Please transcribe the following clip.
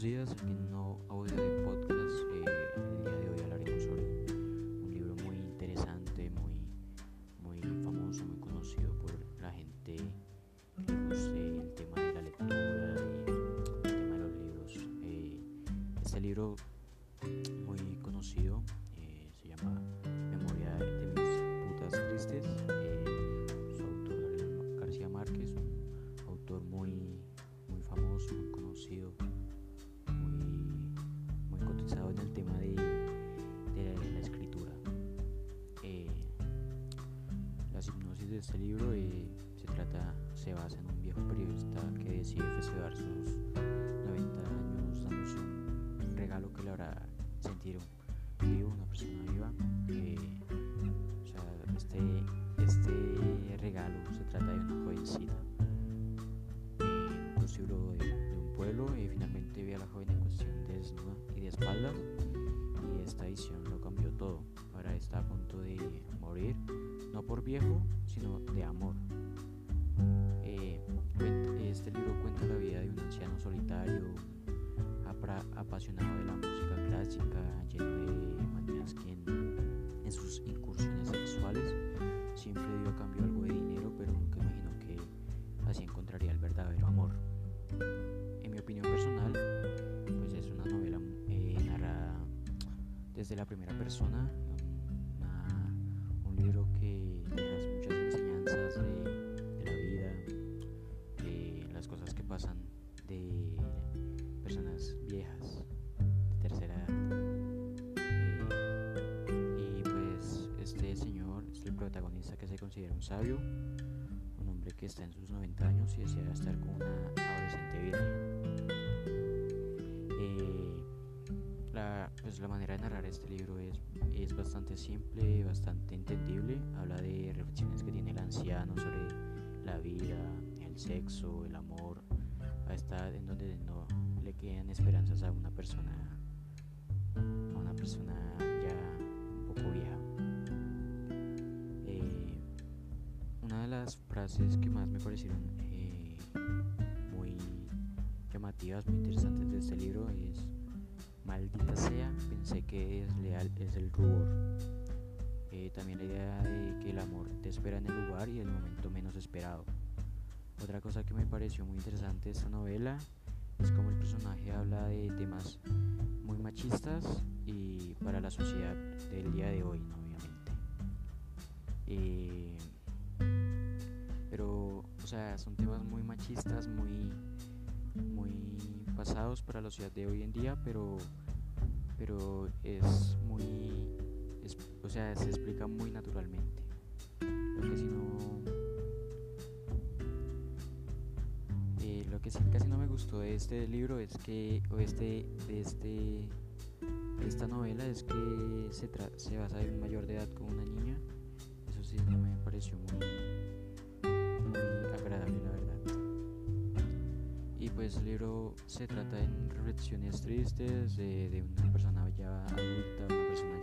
buenos días. Aquí en un audio de podcast. Eh, el día de hoy hablaremos sobre un libro muy interesante, muy, muy famoso, muy conocido por la gente que le el tema de la lectura y el tema de los libros. Eh, este libro de este libro eh, se trata, se basa en un viejo periodista que decide festejar sus 90 años dándose un regalo que le hará sentir y finalmente ve a la joven en cuestión desnuda y de espaldas y esta edición lo cambió todo. Ahora está a punto de morir, no por viejo, sino de amor. Eh, este libro cuenta la vida de un anciano solitario, apasionado de la música clásica, desde la primera persona, un libro que deja muchas enseñanzas de, de la vida, de las cosas que pasan de personas viejas, de tercera edad. Eh, y pues este señor es el protagonista que se considera un sabio, un hombre que está en sus 90 años y desea estar con una la, manera de narrar este libro es, es bastante simple, bastante entendible. Habla de reflexiones que tiene el anciano sobre la vida, el sexo, el amor, a esta edad en donde no le quedan esperanzas a una persona, a una persona ya un poco vieja. Eh, una de las frases que más me parecieron eh, muy llamativas, muy interesantes de este libro es Maldita sea, pensé que es leal es el rubor. Eh, también la idea de que el amor te espera en el lugar y el momento menos esperado. Otra cosa que me pareció muy interesante de esta novela es como el personaje habla de temas muy machistas y para la sociedad del día de hoy, obviamente. Eh, pero, o sea, son temas muy machistas, pasados para la sociedad de hoy en día, pero, pero es muy, es- o sea, se explica muy naturalmente. Lo que si no, eh, lo que sí casi no me gustó de este libro es que, o este, de este, esta novela es que se, tra- se basa en mayor de edad con una niña. Eso sí no me pareció muy, muy agradable. El libro se trata en reflexiones tristes de, de una persona ya adulta, una persona